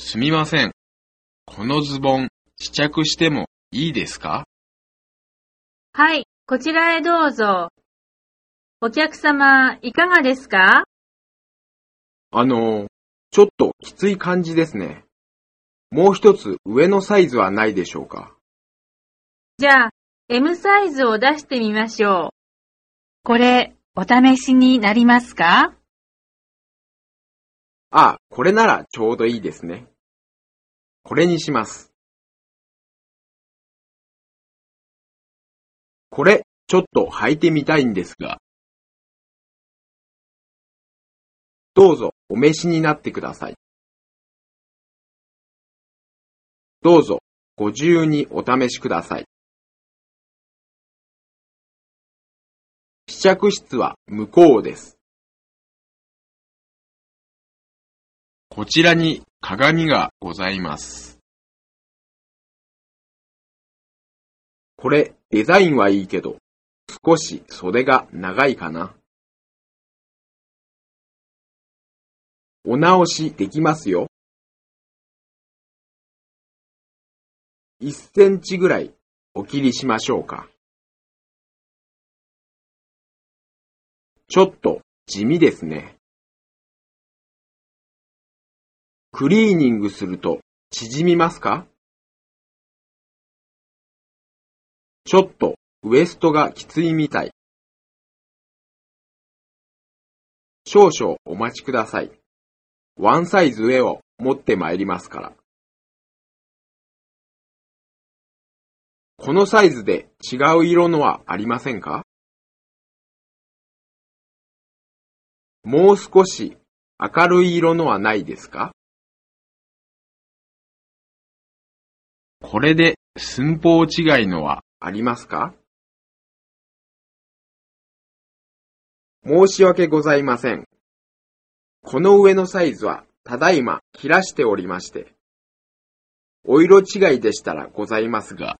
すみません。このズボン試着してもいいですか？はい、こちらへどうぞ。お客様、いかがですか？あの、ちょっときつい感じですね。もう一つ上のサイズはないでしょうか？じゃあ、M サイズを出してみましょう。これ、お試しになりますか？あ、これならちょうどいいですね。これにします。これ、ちょっと履いてみたいんですが。どうぞお召しになってください。どうぞご自由にお試しください。試着室は向こうです。こちらに鏡がございます。これデザインはいいけど、少し袖が長いかな。お直しできますよ。1センチぐらいお切りしましょうか。ちょっと地味ですね。クリーニングすると縮みますか？ちょっとウエストがきついみたい。少々お待ちください。ワンサイズ上を持ってまいりますから。このサイズで違う色のはありませんか？もう少し明るい色のはないですか？これで寸法違いのはありますか？申し訳ございません。この上のサイズはただいま切らしておりまして、お色違いでしたらございますが、